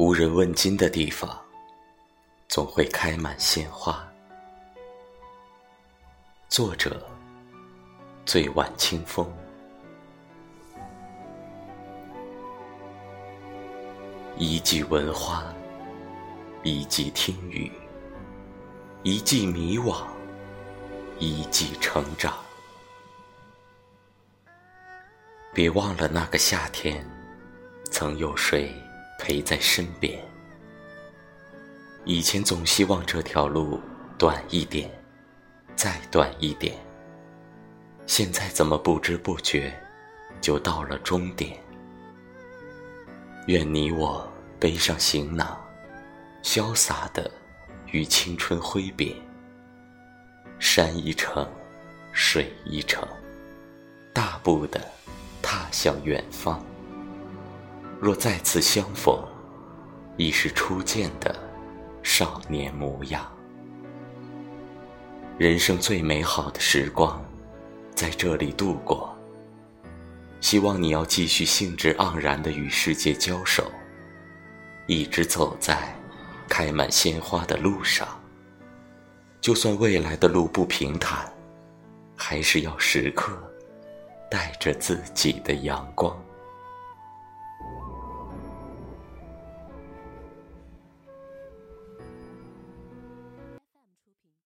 无人问津的地方，总会开满鲜花。作者：醉晚清风。一季闻花，一季听雨，一季迷惘，一季成长。别忘了那个夏天，曾有谁？陪在身边。以前总希望这条路短一点，再短一点。现在怎么不知不觉就到了终点？愿你我背上行囊，潇洒的与青春挥别。山一程，水一程，大步的踏向远方。若再次相逢，已是初见的少年模样。人生最美好的时光，在这里度过。希望你要继续兴致盎然的与世界交手，一直走在开满鲜花的路上。就算未来的路不平坦，还是要时刻带着自己的阳光。